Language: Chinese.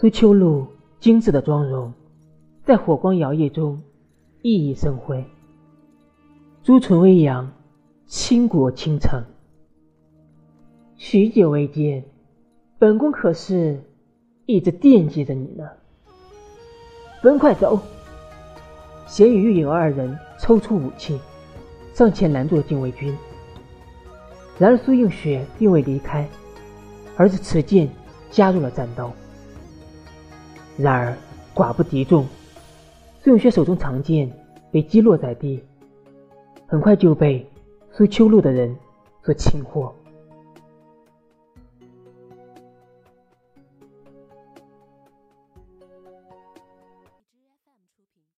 苏秋露精致的妆容，在火光摇曳中熠熠生辉。朱唇微扬，倾国倾城。许久未见，本宫可是一直惦记着你呢。本快走！贤与玉影二人抽出武器，上前拦住了禁卫军。然而苏映雪并未离开，而是持剑加入了战斗。然而寡不敌众，苏永轩手中长剑被击落在地，很快就被苏秋露的人所擒获。